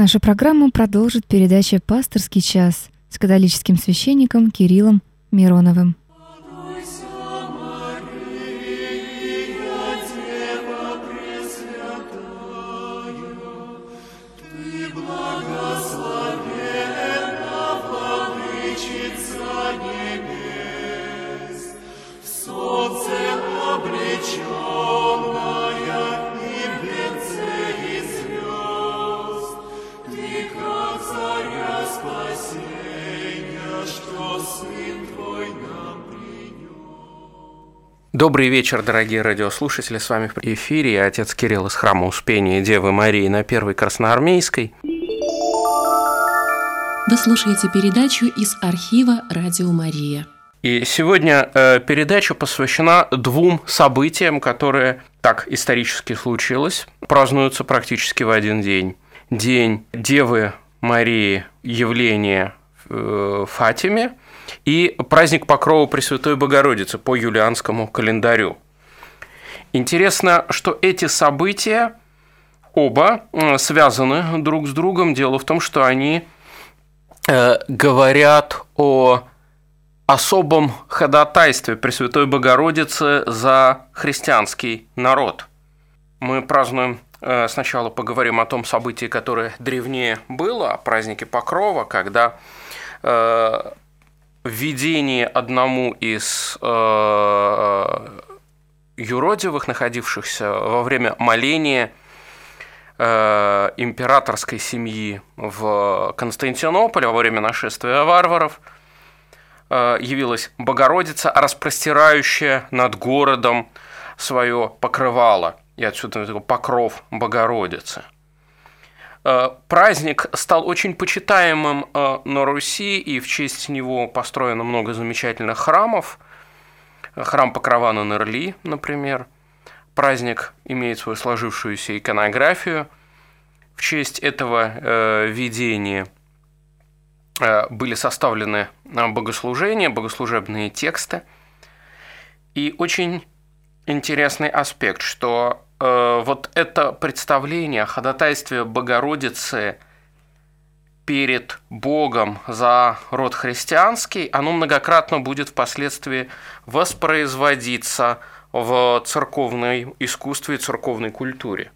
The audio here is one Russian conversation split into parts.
Нашу программу продолжит передача «Пасторский час» с католическим священником Кириллом Мироновым. Добрый вечер, дорогие радиослушатели. С вами в эфире я, отец Кирилл из Храма Успения Девы Марии на Первой Красноармейской. Вы слушаете передачу из архива «Радио Мария». И сегодня э, передача посвящена двум событиям, которые так исторически случилось, празднуются практически в один день. День Девы Марии явления э, Фатиме – и праздник Покрова Пресвятой Богородицы по юлианскому календарю. Интересно, что эти события оба связаны друг с другом. Дело в том, что они э, говорят о особом ходатайстве Пресвятой Богородицы за христианский народ. Мы празднуем э, Сначала поговорим о том событии, которое древнее было, о празднике Покрова, когда введении одному из э, юродивых, находившихся во время моления э, императорской семьи в Константинополе во время нашествия варваров, э, явилась Богородица, распростирающая над городом свое покрывало, и отсюда покров Богородицы – праздник стал очень почитаемым э, на Руси, и в честь него построено много замечательных храмов. Храм Покрова на Нерли, например. Праздник имеет свою сложившуюся иконографию. В честь этого э, видения были составлены богослужения, богослужебные тексты. И очень интересный аспект, что Э, вот это представление о ходатайстве Богородицы перед Богом за род христианский, оно многократно будет впоследствии воспроизводиться в церковной искусстве и церковной культуре.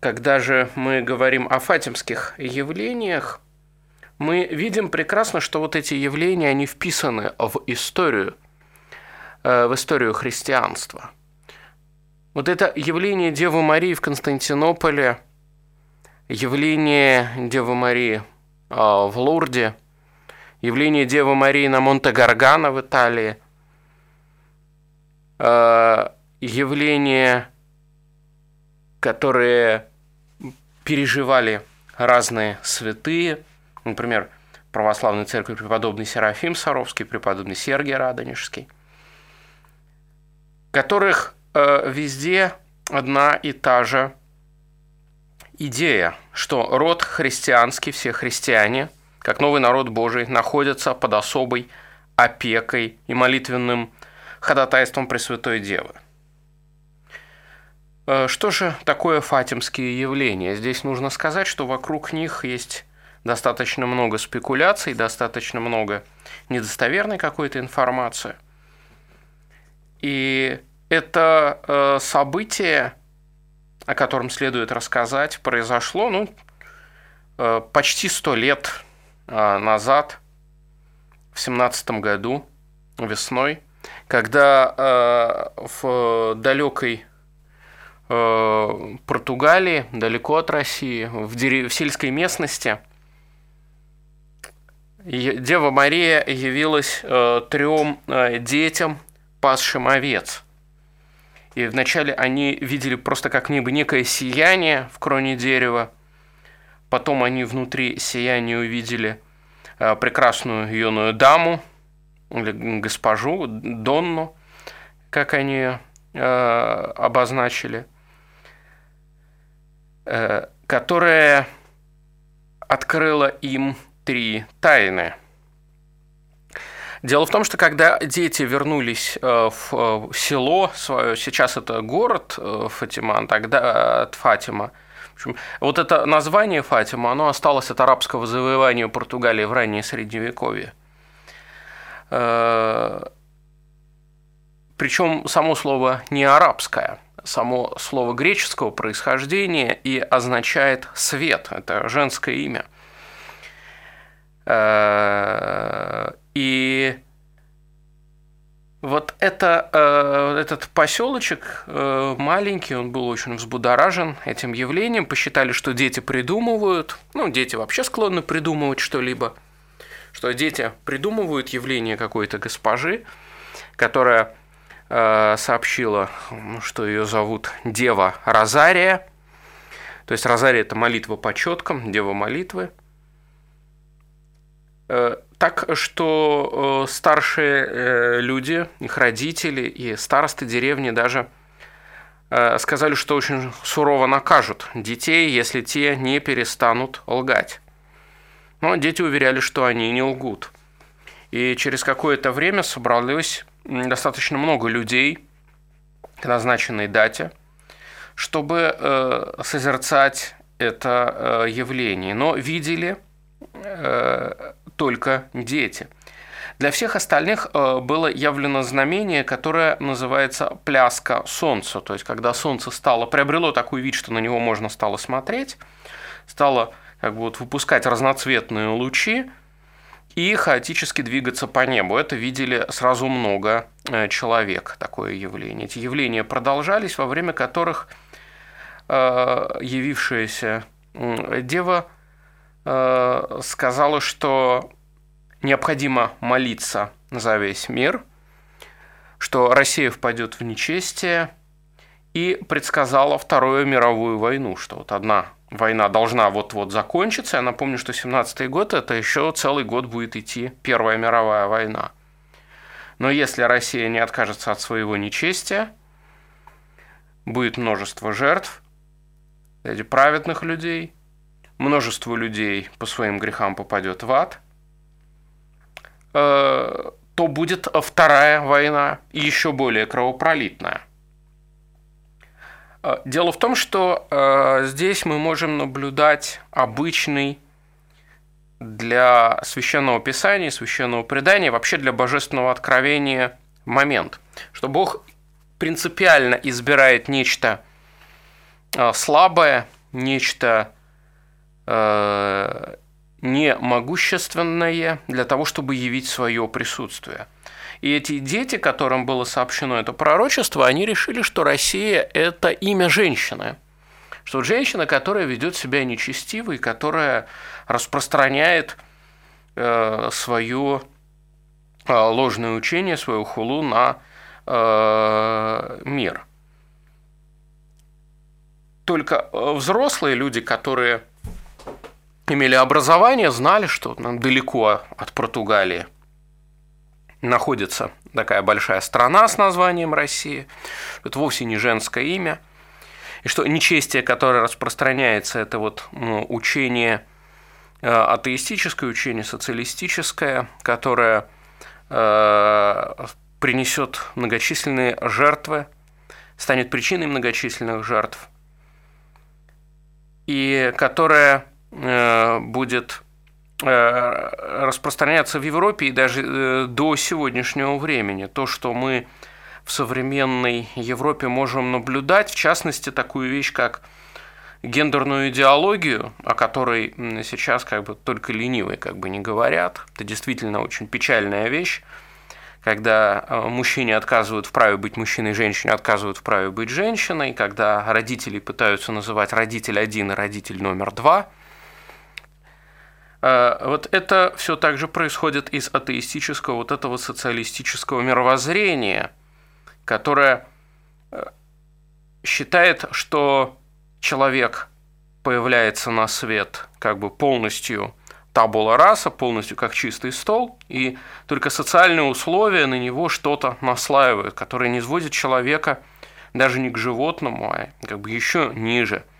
Когда же мы говорим о фатимских явлениях, мы видим прекрасно, что вот эти явления, они вписаны в историю – Э, в историю христианства. Вот это явление Девы Марии в Константинополе, явление Девы Марии э, в Лурде, явление Девы Марии на Монте-Гаргано в Италии, э, явления, которые переживали разные святые, например, православной церкви преподобный Серафим Саровский, преподобный Сергий Радонежский которых э, везде одна и та же идея, что род христианский, все христиане, как новый народ Божий, находятся под особой опекой и молитвенным ходатайством Пресвятой Девы. Э, что же такое фатимские явления? Здесь нужно сказать, что вокруг них есть достаточно много спекуляций, достаточно много недостоверной какой-то информации. И это э, событие, о котором следует рассказать, произошло ну, э, почти сто лет э, назад, в семнадцатом году, весной, когда в далекой Португалии, далеко от России, в, дерев... в сельской местности, Дева Мария явилась трем детям, пасшим овец – и вначале они видели просто как бы некое сияние в кроне дерева. Потом они внутри сияния увидели э, прекрасную юную даму, или госпожу, Донну, как они э, обозначили, э, которая открыла им три тайны – Дело в том, что когда дети вернулись э, в э, село свое, сейчас это город э, Фатиман, тогда от Фатима, В вот это название Фатима, оно осталось от арабского завоевания Португалии в раннее Средневековье. Причем само слово не арабское, само слово греческого происхождения и означает свет. Это женское имя. И вот это, э, этот поселочек э, маленький, он был очень взбудоражен этим явлением. Посчитали, что дети придумывают, ну, дети вообще склонны придумывать что-либо, что дети придумывают явление какой-то госпожи, которая э, сообщила, что ее зовут Дева Розария. То есть Розария – это молитва по четкам, Дева молитвы – Э, так что э, старшие э, люди, их родители и старосты деревни даже сказали, что очень сурово накажут детей, если те не перестанут лгать. Но дети уверяли, что они не лгут. И через какое-то время собралось достаточно много людей к назначенной дате, чтобы созерцать это явление. Но видели только дети. Для всех остальных э, было явлено знамение, которое называется пляска солнца. То есть, когда солнце стало, приобрело такой вид, что на него можно стало смотреть, стало как бы вот выпускать разноцветные лучи и хаотически двигаться по небу. Это видели сразу много э, человек, такое явление. Эти явления продолжались, во время которых э, явившаяся дева Э, сказала, что необходимо молиться за весь мир, что Россия впадет в нечестие, и предсказала Вторую мировую войну, что вот одна война должна вот-вот закончиться. Я напомню, что 17-й год – это еще целый год будет идти Первая мировая война. Но если Россия не откажется от своего нечестия, будет множество жертв, среди праведных людей, множество людей по своим грехам попадет в ад, э, то будет вторая война, и еще более кровопролитная. Э, дело в том, что э, здесь мы можем наблюдать обычный для священного писания, священного предания, вообще для божественного откровения момент, что Бог принципиально избирает нечто слабое, нечто Э, не могущественное для того, чтобы явить свое присутствие. И эти дети, которым было сообщено это пророчество, они решили, что Россия – это имя женщины. Что женщина, которая ведет себя нечестиво и которая распространяет э, свое э, ложное учение, свою хулу на мир. Только взрослые люди, которые имели образование, знали, что далеко от Португалии находится такая большая страна с названием Россия. Это вовсе не женское имя. И что нечестие, которое распространяется, это вот ну, учение э, атеистическое, учение социалистическое, которое э, принесет многочисленные жертвы, станет причиной многочисленных жертв, и которое будет э, распространяться в Европе и даже э, до сегодняшнего времени. То, что мы в современной Европе можем наблюдать, в частности, такую вещь, как гендерную идеологию, о которой сейчас как бы только ленивые как бы не говорят. Это действительно очень печальная вещь, когда мужчине отказывают в праве быть мужчиной, женщине отказывают в праве быть женщиной, когда родители пытаются называть родитель один и родитель номер два – вот это все также происходит из атеистического, вот этого социалистического мировоззрения, которое э, считает, что человек появляется на свет как бы полностью табула раса, полностью как чистый стол, и только социальные условия на него что-то наслаивают, которые не сводят человека даже не к животному, а как бы еще ниже –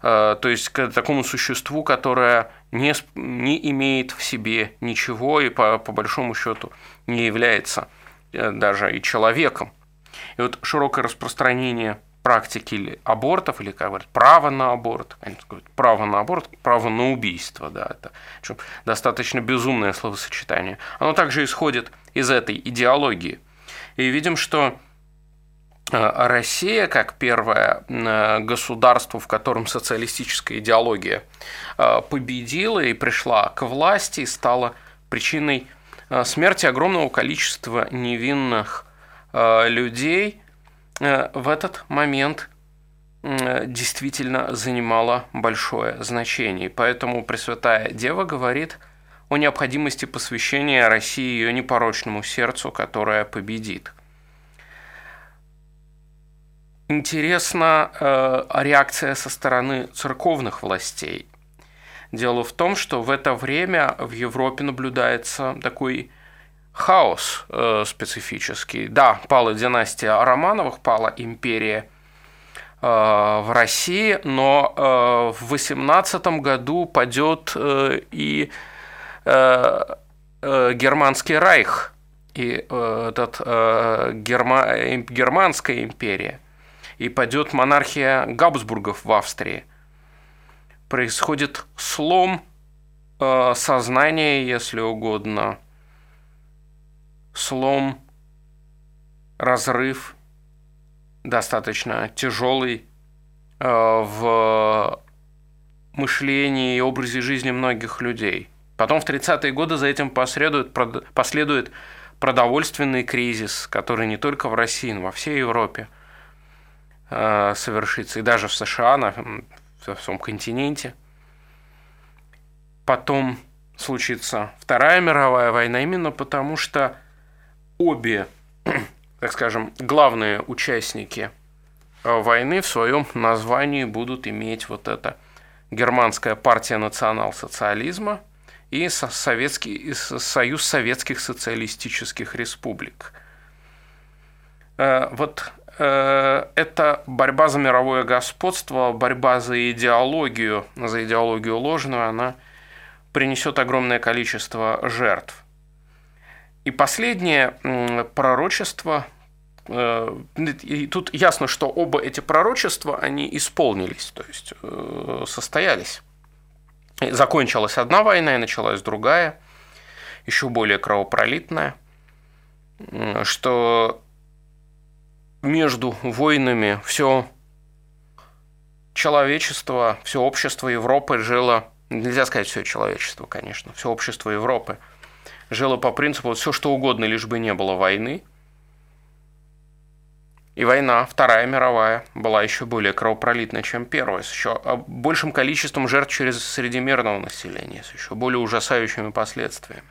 то есть к такому существу, которое не, не имеет в себе ничего и по, по большому счету не является э, даже и человеком. И вот широкое распространение практики абортов, или, как говорят, право на аборт, право на аборт, право на убийство, да, это достаточно безумное словосочетание. Оно также исходит из этой идеологии. И видим, что э, Россия, как первое э, государство, в котором социалистическая идеология э, победила и пришла к власти, стала причиной смерти огромного количества невинных людей, Э, в этот момент э, действительно занимала большое значение. поэтому Пресвятая Дева говорит о необходимости посвящения России ее непорочному сердцу, которое победит. Интересна э, реакция со стороны церковных властей. Дело в том, что в это время в Европе наблюдается такой хаос э, специфический. Да, пала династия Романовых, пала империя э, в России, но э, в 18 году падет э, и э, э, германский райх, и э, этот, э, герма, германская империя, и падет монархия Габсбургов в Австрии. Происходит слом э, сознания, если угодно, слом, разрыв достаточно тяжелый э, в мышлении и образе жизни многих людей. Потом в 30-е годы за этим последует, последует продовольственный кризис, который не только в России, но во всей Европе э, совершится, и даже в США, на, в всем континенте. Потом случится Вторая мировая война, именно потому что обе, так скажем, главные участники э, войны в своем названии будут иметь вот это германская партия национал-социализма и советский, Союз Советских Социалистических Республик. Э, вот э, эта борьба за мировое господство, борьба за идеологию, за идеологию ложную, она принесет огромное количество жертв. И последнее пророчество, э, и тут ясно, что оба эти пророчества, они исполнились, то есть э, состоялись. Закончилась одна война и началась другая, еще более кровопролитная, что между войнами все человечество, все общество Европы жило, нельзя сказать все человечество, конечно, все общество Европы – жило по принципу все что угодно, лишь бы не было войны. И война, Вторая мировая, была еще более кровопролитной, чем Первая, с еще большим количеством жертв через среди мирного населения, с еще более ужасающими последствиями.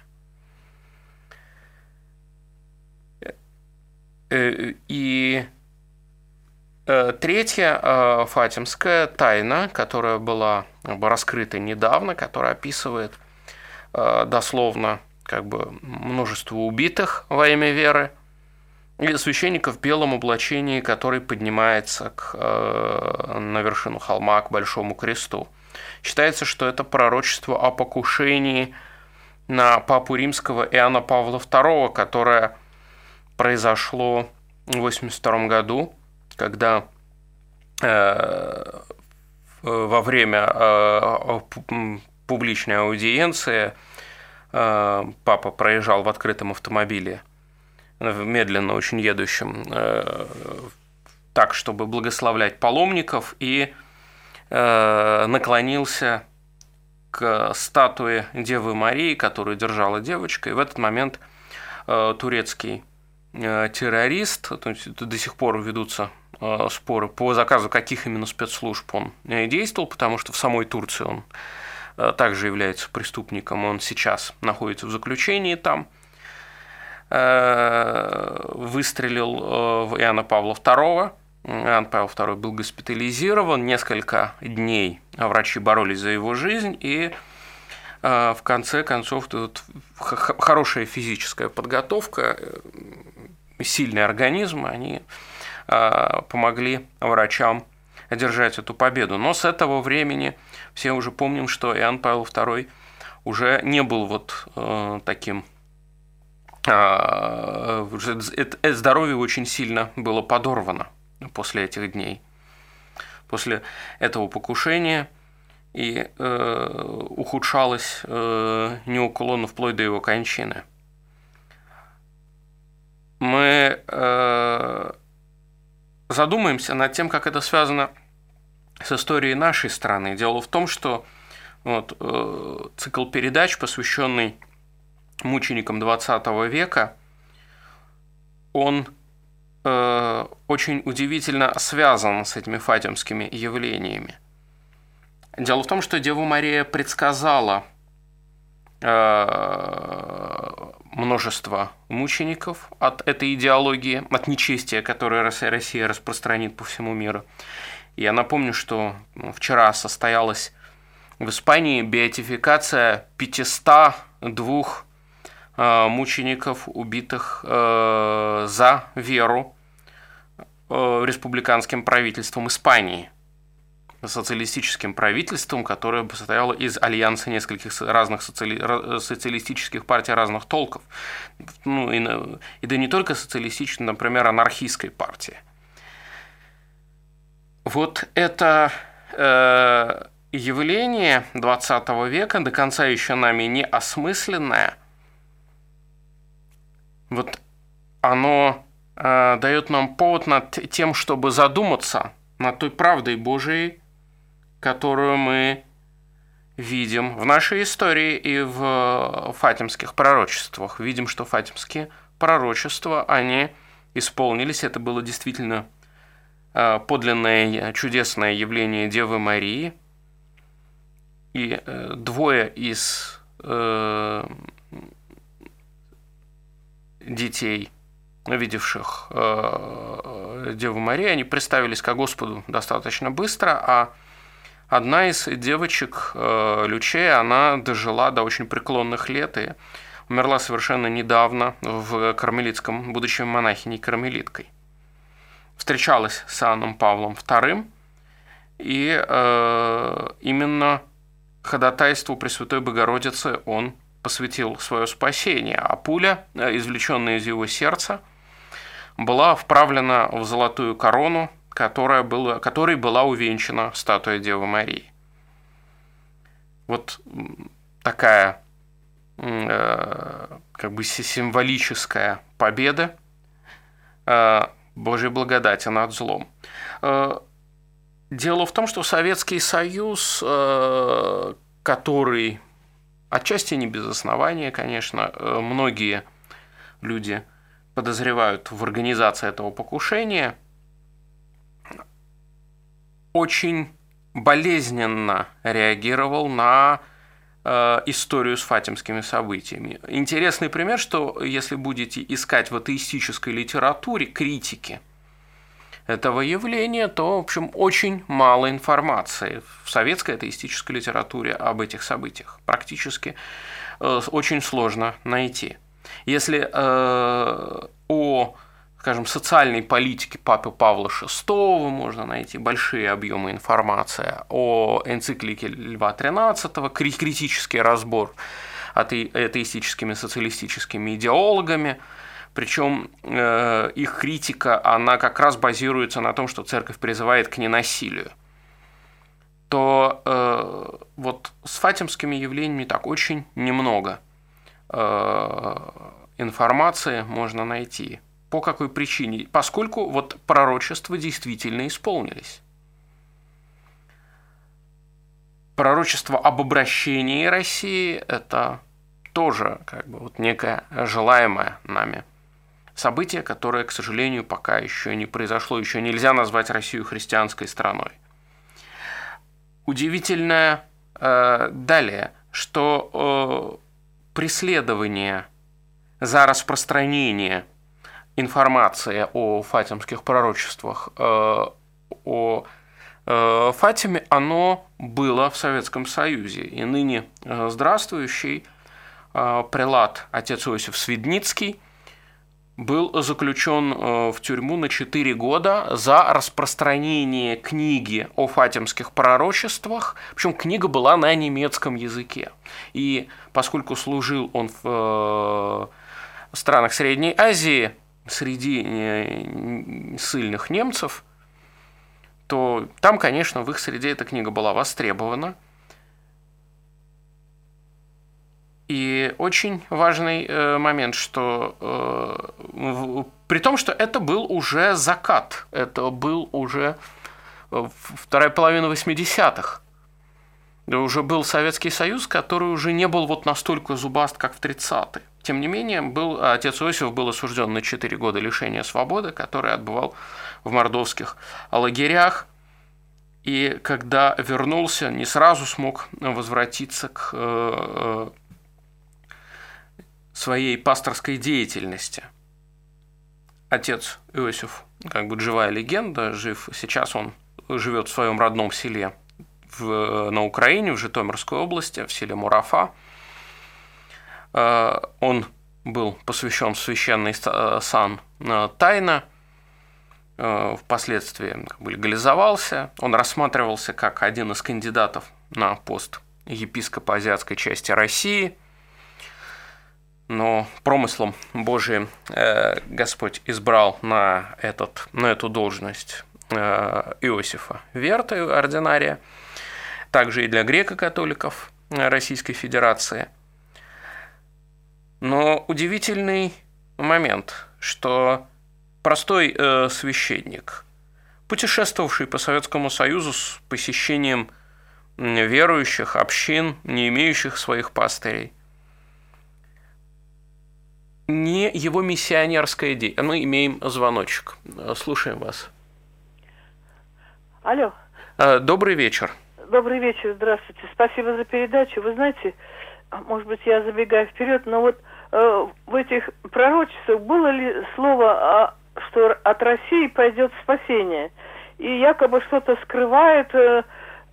Э, и э, третья э, фатимская тайна, которая была раскрыта недавно, которая описывает дословно как бы множество убитых во имя веры, и священника в белом облачении, который поднимается к, э, на вершину холма к Большому кресту. Считается, что это пророчество о покушении на папу римского Иоанна Павла II, которое произошло в 1982 году, когда э, во время э, публичной аудиенции Э, папа проезжал в открытом автомобиле, медленно очень едущем, э, так, чтобы благословлять паломников, и э, наклонился к статуе Девы Марии, которую держала девочка, и в этот момент турецкий террорист, то есть до сих пор ведутся споры по заказу каких именно спецслужб он действовал, потому что в самой Турции он Э, также является преступником, он сейчас находится в заключении там, э, выстрелил э, в Иоанна Павла II. Иоанн Павел II был госпитализирован, несколько дней врачи боролись за его жизнь, и в конце концов тут хорошая физическая подготовка, сильный организм, они помогли врачам одержать эту победу. Но с этого времени все уже помним, что Иоанн Павел II уже не был вот э, таким э, здоровье очень сильно было подорвано после этих дней, после этого покушения, и э, ухудшалось э, неуклонно вплоть до его кончины. Мы э, задумаемся над тем, как это связано с историей нашей страны. Дело в том, что вот, э, цикл передач, посвященный мученикам 20 века, он э, очень удивительно связан с этими фатимскими явлениями. Дело в том, что Дева Мария предсказала множество мучеников от этой идеологии, от нечестия, которое Россия распространит по всему миру. Я напомню, что ну, вчера состоялась в Испании беатификация 502 э, мучеников, убитых э, за веру э, республиканским правительством Испании, социалистическим правительством, которое состояло из альянса нескольких разных социали... социалистических партий разных толков. Ну, и, и да не только социалистической, например, анархистской партии. Вот это э, явление 20 века, до конца еще нами не осмысленное, вот оно э, дает нам повод над тем, чтобы задуматься над той правдой Божией, которую мы видим в нашей истории и в фатимских пророчествах. Видим, что фатимские пророчества, они исполнились. Это было действительно э, подлинное чудесное явление Девы Марии – и э, двое из э, детей, видевших э, Деву Марию, они представились ко Господу достаточно быстро, а одна из девочек, э, Лючея, она дожила до очень преклонных лет и умерла совершенно недавно в кармелитском, будучи монахиней кармелиткой. Встречалась с Иоанном Павлом II, и э, именно ходатайству Пресвятой Богородицы он посвятил свое спасение, а пуля, э, извлеченная из его сердца, была вправлена в золотую корону, которая была, которой была увенчана статуя Девы Марии. Вот такая э, как бы символическая победа э, Божьей благодати над злом. Э, Дело в том, что Советский Союз, который отчасти не без основания, конечно, многие люди подозревают в организации этого покушения, очень болезненно реагировал на э, историю с фатимскими событиями. Интересный пример, что если будете искать в атеистической литературе критики – этого явления, то, в общем, очень мало информации в советской атеистической литературе об этих событиях. Практически э, очень сложно найти. Если э, о скажем, социальной политике Папы Павла VI можно найти большие объемы информации, о энциклике Льва XIII, критический разбор атеистическими социалистическими идеологами – причем э, их критика, она как раз базируется на том, что церковь призывает к ненасилию, то э, вот с фатимскими явлениями так очень немного э, информации можно найти. По какой причине? Поскольку вот пророчества действительно исполнились. Пророчество об обращении России – это тоже как бы вот некое желаемое нами событие, которое, к сожалению, пока еще не произошло, еще нельзя назвать Россию христианской страной. Удивительное э, далее, что э, преследование за распространение информации о фатимских пророчествах, э, о э, Фатиме, оно было в Советском Союзе. И ныне э, здравствующий прелат отец Иосиф Свидницкий – был заключен в тюрьму на 4 года за распространение книги о фатимских пророчествах. Причем книга была на немецком языке. И поскольку служил он в странах Средней Азии, среди сильных немцев, то там, конечно, в их среде эта книга была востребована. И очень важный э, момент, что э, при том, что это был уже закат, это был уже э, вторая половина 80-х. Уже был Советский Союз, который уже не был вот настолько зубаст, как в 30-е. Тем не менее, был, отец Иосиф был осужден на 4 года лишения свободы, который отбывал в мордовских лагерях. И когда вернулся, не сразу смог возвратиться к э, своей пасторской деятельности. Отец Иосиф, как бы живая легенда, жив. Сейчас он живет в своем родном селе в, на Украине, в Житомирской области, в селе Мурафа. Э, он был посвящен священный сан э, тайно, э, впоследствии легализовался. Он рассматривался как один из кандидатов на пост епископа азиатской части России – но промыслом Божиим э, Господь избрал на, этот, на эту должность э, Иосифа Верта, ординария, также и для греко-католиков Российской Федерации. Но удивительный момент, что простой э, священник, путешествовавший по Советскому Союзу с посещением верующих общин, не имеющих своих пастырей, не его миссионерская идея. Мы имеем звоночек. Слушаем вас. Алло. А, добрый вечер. Добрый вечер, здравствуйте. Спасибо за передачу. Вы знаете, может быть, я забегаю вперед, но вот э, в этих пророчествах было ли слово, а, что от России пойдет спасение? И якобы что-то скрывает э,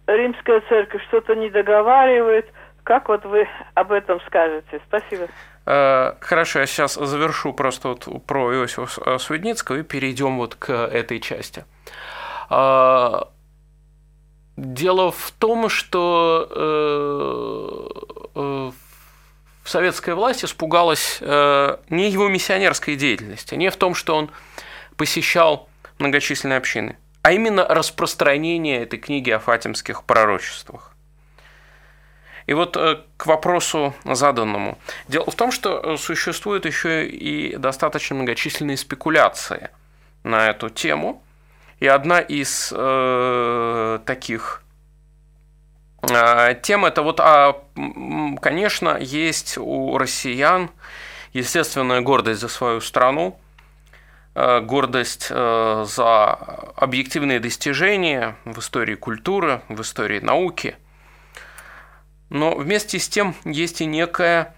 римская церковь, что-то не договаривает. Как вот вы об этом скажете? Спасибо. Э, хорошо, я сейчас завершу просто вот про Иосифа Свидницкого и перейдем вот к этой части. Э, дело в том, что э, советская власть испугалась не его миссионерской деятельности, не в том, что он посещал многочисленные общины, а именно распространение этой книги о фатимских пророчествах. И вот э, к вопросу заданному. Дело в том, что э, существуют еще и достаточно многочисленные спекуляции на эту тему. И одна из э, таких. Э, тем это вот, а, конечно, есть у россиян естественная гордость за свою страну, э, гордость за объективные достижения в истории культуры, в истории науки – но вместе с тем есть и некое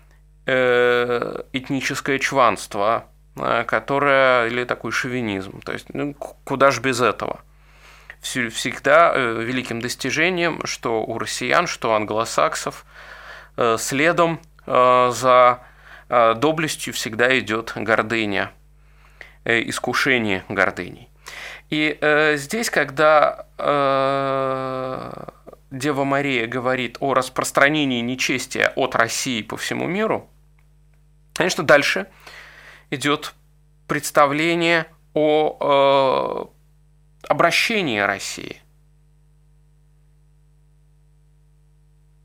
э, этническое чванство, э, которое, или такой шовинизм. То есть, ну, куда же без этого? Всегда э, великим достижением, что у россиян, что у англосаксов, э, следом за доблестью всегда идет гордыня, искушение гордыней. И здесь, когда Дева Мария говорит о распространении нечестия от России по всему миру, конечно, дальше идет представление о э, обращении России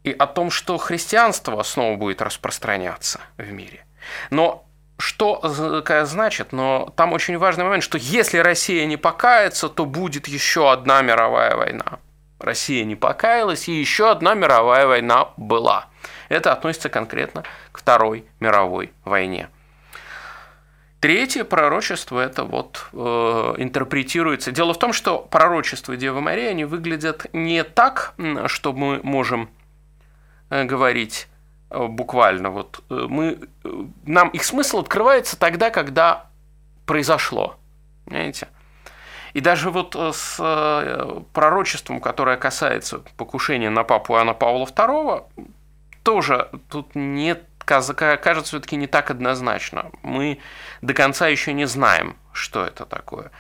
и о том, что христианство снова будет распространяться в мире. Но что значит? Но там очень важный момент, что если Россия не покается, то будет еще одна мировая война. Россия не покаялась, и еще одна мировая война была. Это относится конкретно к Второй мировой войне. Третье пророчество это вот э, интерпретируется. Дело в том, что пророчества Девы Марии они выглядят не так, что мы можем э, говорить э, буквально. Вот э, мы, нам их смысл открывается тогда, когда произошло. Понимаете? И даже вот с пророчеством, которое касается покушения на папу Иоанна Павла II, тоже тут нет кажется все-таки не так однозначно. Мы до конца еще не знаем, что это такое.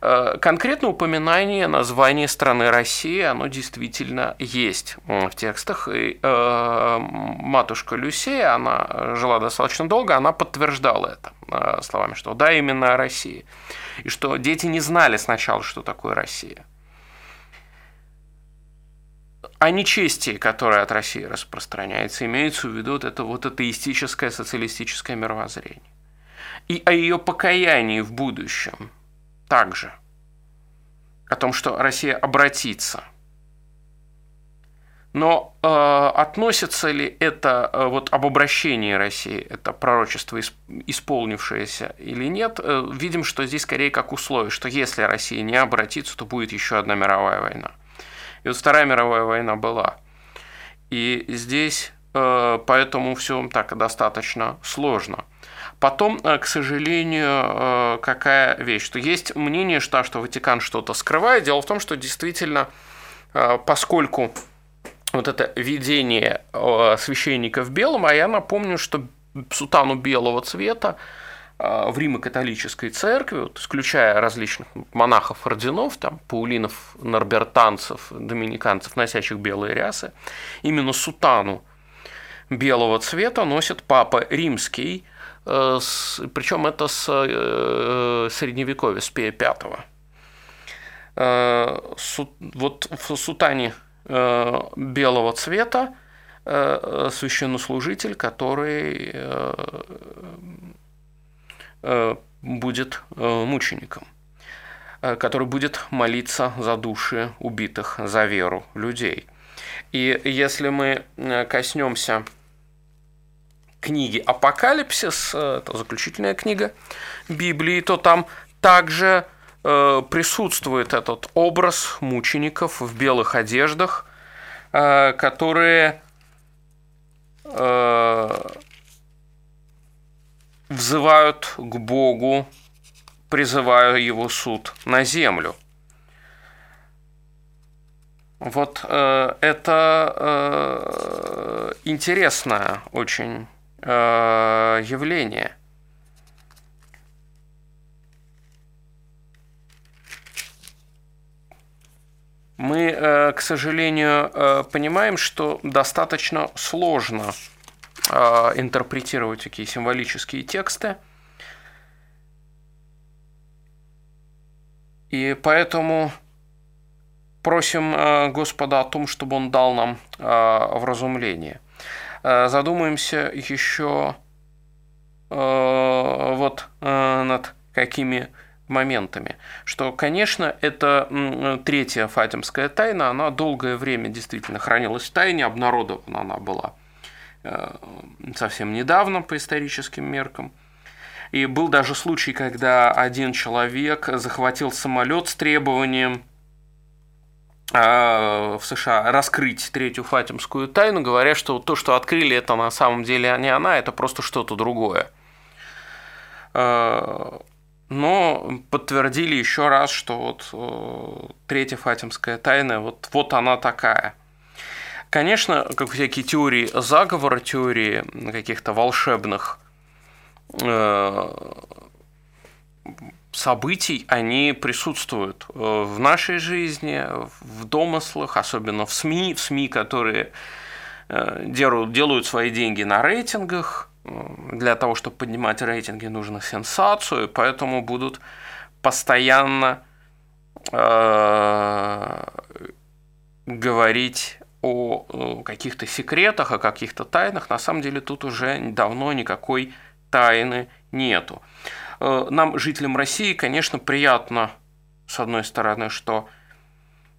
Э, конкретно упоминание названия страны Россия, оно действительно есть в текстах. И, э, матушка Люсея, она жила достаточно долго, она подтверждала это э, словами, что да, именно Россия. И что дети не знали сначала, что такое Россия. О нечестии, которое от России распространяется, имеется в виду вот это вот атеистическое социалистическое мировоззрение. И о ее покаянии в будущем также. О том, что Россия обратится – но э, относится ли это э, вот об обращении России, это пророчество исполнившееся или нет, э, видим, что здесь скорее как условие, что если Россия не обратится, то будет еще одна мировая война. И вот Вторая мировая война была. И здесь э, поэтому все так достаточно сложно. Потом, э, к сожалению, э, какая вещь, что есть мнение, что, что Ватикан что-то скрывает. Дело в том, что действительно, поскольку вот это видение священника в белом, а я напомню, что сутану белого цвета в Римо-католической церкви, вот, исключая различных монахов орденов, там, паулинов, норбертанцев, доминиканцев, носящих белые рясы, именно сутану белого цвета носит папа римский, э, причем это с э, средневековья, с Пия V. Э, вот в сутане белого цвета священнослужитель, который будет мучеником, который будет молиться за души убитых, за веру людей. И если мы коснемся книги «Апокалипсис», это заключительная книга Библии, то там также Э, присутствует этот образ мучеников в белых одеждах, э, которые э, взывают к Богу, призывая его суд на землю. Вот э, это э, интересное очень э, явление – мы, э, к сожалению, э, понимаем, что достаточно сложно интерпретировать такие символические тексты. И поэтому просим Господа о том, чтобы Он дал нам вразумление. Задумаемся еще вот над какими моментами, что, конечно, это третья фатимская тайна, она долгое время действительно хранилась в тайне, обнародована она была совсем недавно по историческим меркам. И был даже случай, когда один человек захватил самолет с требованием э, в США раскрыть третью фатимскую тайну, говоря, что то, что открыли, это на самом деле не она, это просто что-то другое. Э, но подтвердили еще раз, что вот э, третья фатимская тайна, вот, вот она такая. Конечно, как всякие теории заговора, теории каких-то волшебных э, событий, они присутствуют э, в нашей жизни, в домыслах, особенно в СМИ, в СМИ, которые делают, делают свои деньги на рейтингах, для того, чтобы поднимать рейтинги, нужно сенсацию, поэтому будут постоянно э, говорить о каких-то секретах, о каких-то тайнах. На самом деле тут уже давно никакой тайны нету. Э, нам, жителям России, конечно, приятно, с одной стороны, что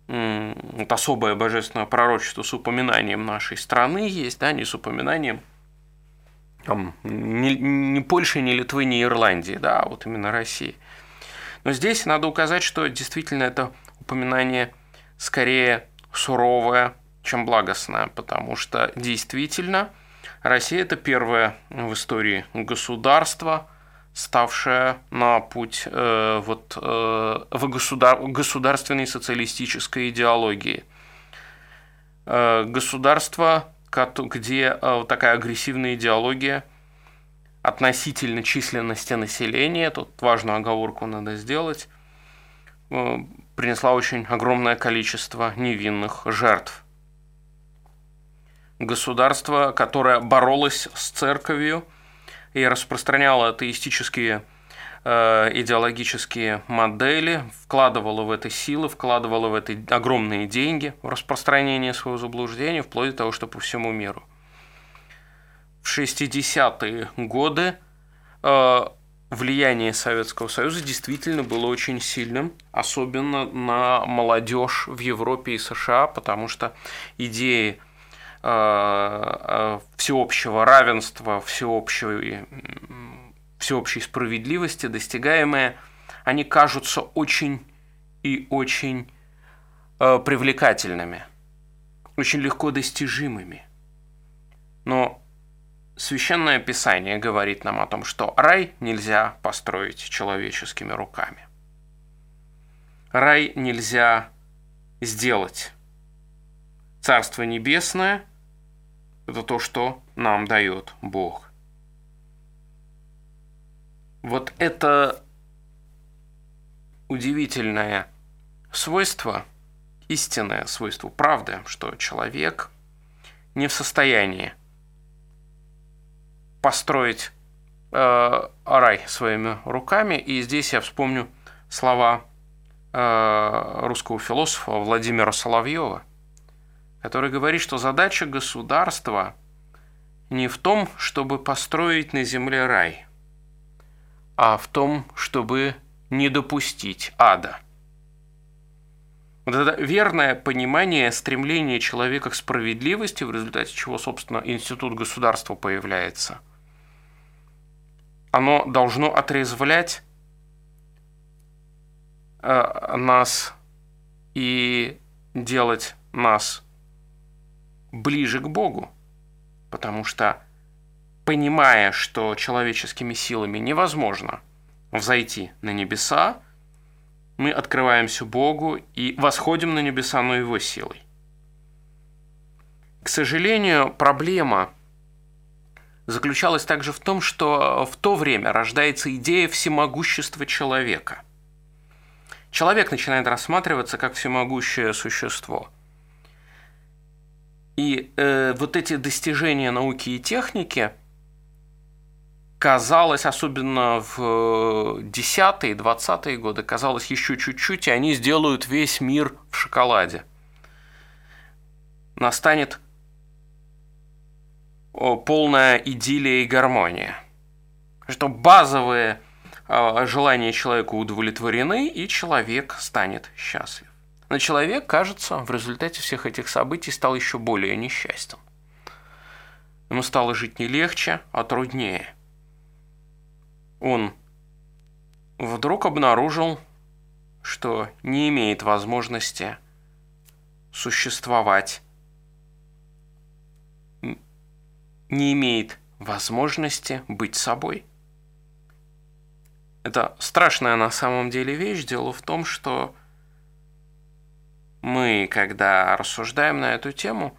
вот особое божественное пророчество с упоминанием нашей страны есть, да, не с упоминанием там, ни, ни Польши, ни Литвы, ни Ирландии, да, а вот именно России. Но здесь надо указать, что действительно это упоминание скорее суровое, чем благостное, потому что действительно Россия это первое в истории государство, ставшее на путь э, вот, э, в государ, государственной социалистической идеологии. Э, государство где э, такая агрессивная идеология относительно численности населения, тут важную оговорку надо сделать, э, принесла очень огромное количество невинных жертв. Государство, которое боролось с церковью и распространяло атеистические э, идеологические модели, вкладывала в это силы, вкладывала в это огромные деньги в распространение своего заблуждения, вплоть до того, что по всему миру. В 60-е годы э, влияние Советского Союза действительно было очень сильным, особенно на молодежь в Европе и США, потому что идеи всеобщего равенства, всеобщей, всеобщей справедливости, достигаемые, они кажутся очень и очень э, привлекательными, очень легко достижимыми. Но Священное Писание говорит нам о том, что рай нельзя построить человеческими руками. Рай нельзя сделать. Царство Небесное – это то, что нам дает Бог. Вот это удивительное свойство, истинное свойство правды, что человек не в состоянии построить э, рай своими руками. И здесь я вспомню слова э, русского философа Владимира Соловьева, который говорит, что задача государства не в том, чтобы построить на земле рай, а в том, чтобы не допустить ада. Вот это верное понимание стремления человека к справедливости, в результате чего, собственно, институт государства появляется – оно должно отрезвлять э, нас и делать нас ближе к Богу. Потому что, понимая, что человеческими силами невозможно взойти на небеса, мы открываемся Богу и восходим на небеса, но Его силой. К сожалению, проблема – заключалась также в том, что в то время рождается идея всемогущества человека. Человек начинает рассматриваться как всемогущее существо. И э, вот эти достижения науки и техники, казалось, особенно в 10-е, 20-е годы, казалось еще чуть-чуть, и они сделают весь мир в шоколаде. Настанет полная идиллия и гармония. Что базовые а, желания человека удовлетворены, и человек станет счастлив. Но человек, кажется, в результате всех этих событий стал еще более несчастен. Ему стало жить не легче, а труднее. Он вдруг обнаружил, что не имеет возможности существовать не имеет возможности быть собой. Это страшная на самом деле вещь. Дело в том, что мы, когда рассуждаем на эту тему,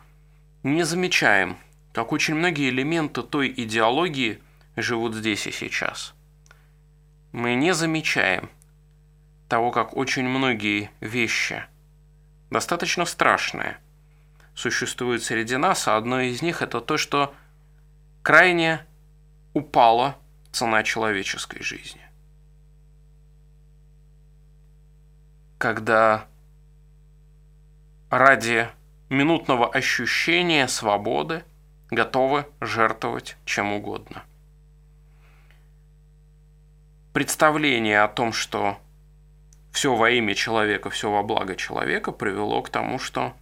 не замечаем, как очень многие элементы той идеологии живут здесь и сейчас. Мы не замечаем того, как очень многие вещи, достаточно страшные, существуют среди нас, а одно из них это то, что крайне упала цена человеческой жизни. Когда ради минутного ощущения свободы готовы жертвовать чем угодно. Представление о том, что все во имя человека, все во благо человека, привело к тому, что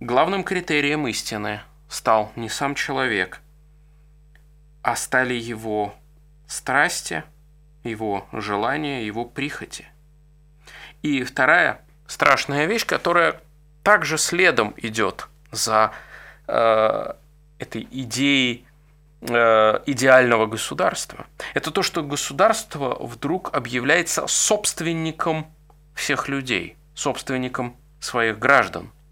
главным критерием истины – стал не сам человек, а стали его страсти, его желания, его прихоти. И вторая страшная вещь, которая также следом идет за э, этой идеей э, идеального государства. Это то, что государство вдруг объявляется собственником всех людей, собственником своих граждан –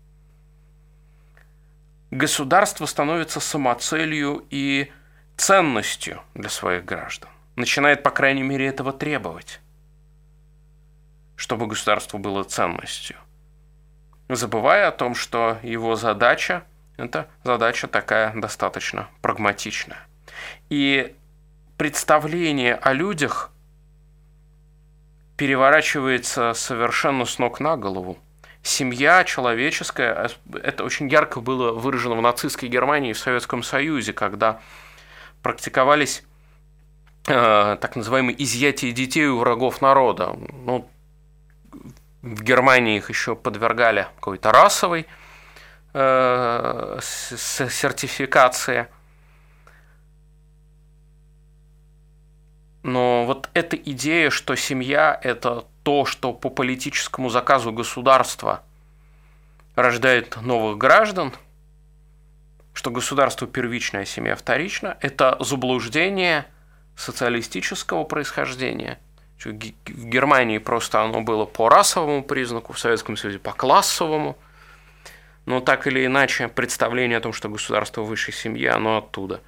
государство становится самоцелью и ценностью для своих граждан. Начинает, по крайней мере, этого требовать, чтобы государство было ценностью. Забывая о том, что его задача – это задача такая достаточно прагматичная. И представление о людях переворачивается совершенно с ног на голову. Семья человеческая, это очень ярко было выражено в нацистской Германии и в Советском Союзе, когда практиковались э, так называемые изъятия детей у врагов народа. Ну, в Германии их еще подвергали какой-то расовой э, сертификации. Но вот эта идея, что семья – это то, что по политическому заказу государства рождает новых граждан, что государство первичное, а семья вторична, это заблуждение социалистического происхождения – в Германии просто оно было по расовому признаку, в Советском Союзе по классовому. Но так или иначе, представление о том, что государство высшей семьи, оно оттуда.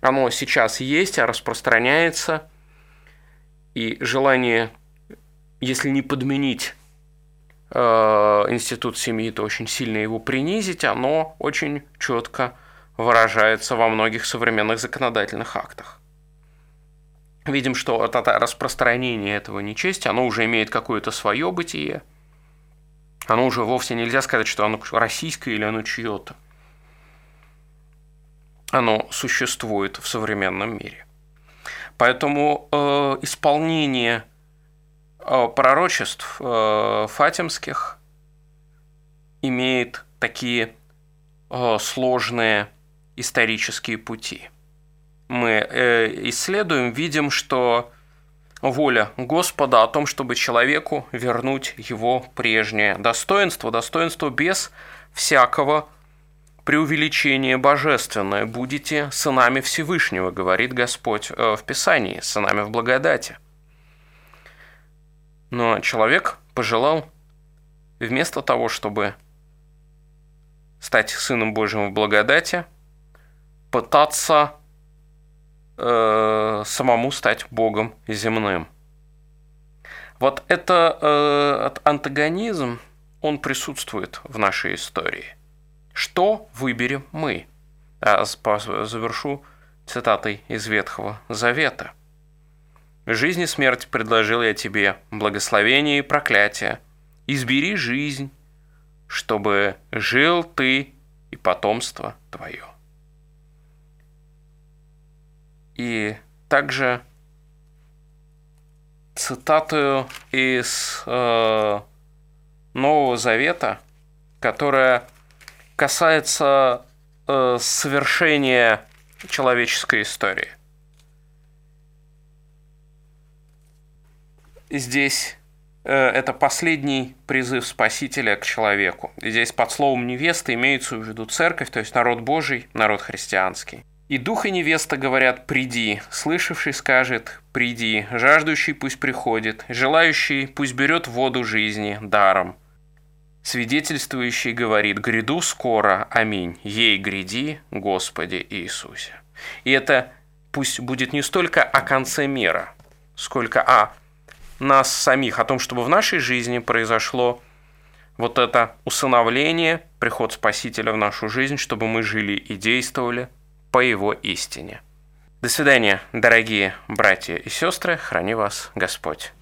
Оно сейчас есть, а распространяется. И желание, если не подменить э, институт семьи, то очень сильно его принизить, оно очень четко выражается во многих современных законодательных актах видим, что это распространение этого нечестия, оно уже имеет какое-то свое бытие. Оно уже вовсе нельзя сказать, что оно российское или оно чье-то. Оно существует в современном мире. Поэтому э, исполнение э, пророчеств э, фатимских имеет такие э, сложные исторические пути – мы э, исследуем, видим, что воля Господа о том, чтобы человеку вернуть его прежнее достоинство, достоинство без всякого преувеличения божественное. Будете сынами Всевышнего, говорит Господь э, в Писании, сынами в благодати. Но человек пожелал вместо того, чтобы стать сыном Божьим в благодати, пытаться э, самому стать богом земным. Вот это э, антагонизм, он присутствует в нашей истории. Что выберем мы? А, завершу цитатой из Ветхого Завета. «Жизнь и смерть предложил я тебе, благословение и проклятие. Избери жизнь, чтобы жил ты и потомство твое». И также цитату из э, Нового Завета, которая касается э, совершения человеческой истории. Здесь э, это последний призыв Спасителя к человеку. Здесь под словом невеста имеется в виду церковь, то есть народ Божий, народ христианский. И дух и невеста говорят «приди», слышавший скажет «приди», жаждущий пусть приходит, желающий пусть берет воду жизни даром. Свидетельствующий говорит «гряду скоро, аминь, ей гряди, Господи Иисусе». И это пусть будет не столько о конце мира, сколько о нас самих, о том, чтобы в нашей жизни произошло вот это усыновление, приход Спасителя в нашу жизнь, чтобы мы жили и действовали по его истине. До свидания, дорогие братья и сестры, храни вас Господь.